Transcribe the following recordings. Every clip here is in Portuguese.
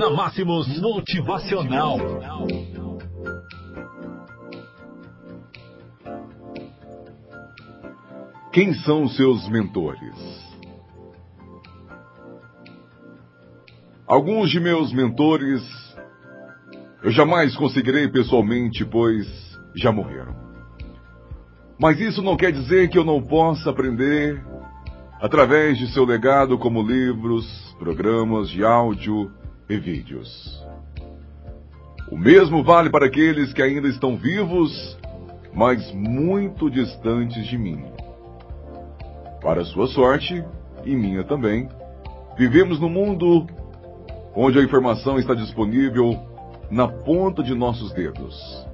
Na Máximos Motivacional. Quem são seus mentores? Alguns de meus mentores eu jamais conseguirei pessoalmente, pois já morreram. Mas isso não quer dizer que eu não possa aprender através de seu legado como livros, programas de áudio e vídeos. O mesmo vale para aqueles que ainda estão vivos, mas muito distantes de mim. Para sua sorte, e minha também, vivemos num mundo onde a informação está disponível na ponta de nossos dedos.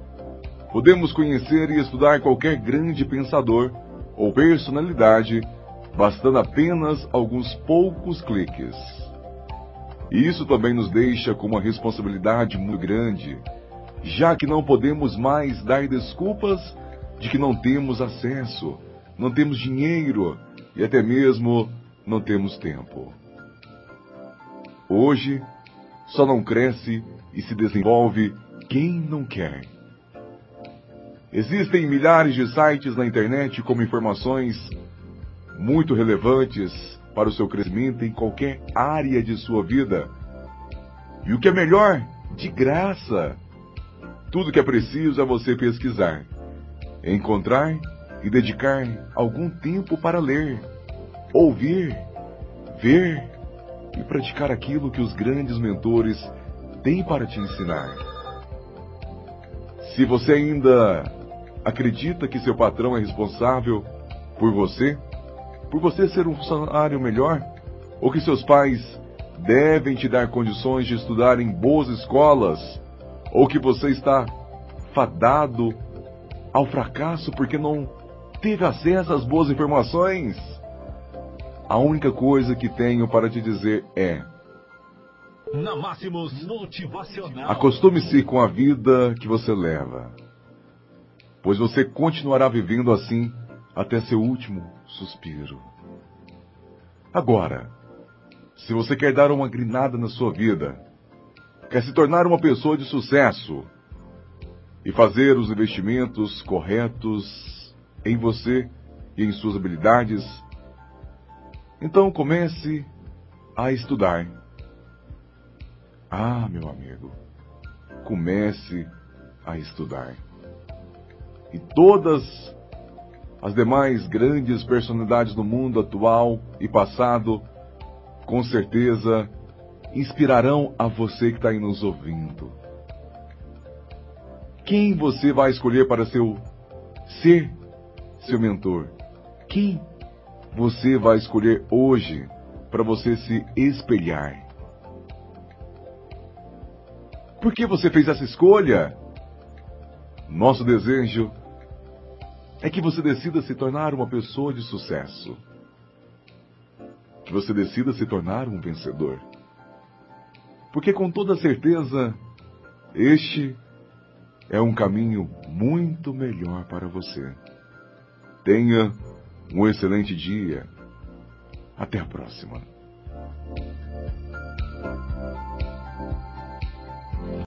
Podemos conhecer e estudar qualquer grande pensador ou personalidade, bastando apenas alguns poucos cliques. E isso também nos deixa com uma responsabilidade muito grande, já que não podemos mais dar desculpas de que não temos acesso, não temos dinheiro e até mesmo não temos tempo. Hoje, só não cresce e se desenvolve quem não quer. Existem milhares de sites na internet com informações muito relevantes para o seu crescimento em qualquer área de sua vida. E o que é melhor, de graça. Tudo que é preciso é você pesquisar, encontrar e dedicar algum tempo para ler, ouvir, ver e praticar aquilo que os grandes mentores têm para te ensinar. Se você ainda acredita que seu patrão é responsável por você, por você ser um funcionário melhor, ou que seus pais devem te dar condições de estudar em boas escolas, ou que você está fadado ao fracasso porque não teve acesso às boas informações, a única coisa que tenho para te dizer é: Na Máximos Motivacional. acostume-se com a vida que você leva, pois você continuará vivendo assim até seu último suspiro. Agora, se você quer dar uma grinada na sua vida, quer se tornar uma pessoa de sucesso e fazer os investimentos corretos em você e em suas habilidades, então comece a estudar. Ah, meu amigo, comece a estudar. E todas as demais grandes personalidades do mundo atual e passado, com certeza, inspirarão a você que está aí nos ouvindo. Quem você vai escolher para seu ser seu mentor? Quem você vai escolher hoje para você se espelhar? Por que você fez essa escolha? Nosso desejo é que você decida se tornar uma pessoa de sucesso. Que você decida se tornar um vencedor. Porque com toda certeza, este é um caminho muito melhor para você. Tenha um excelente dia. Até a próxima.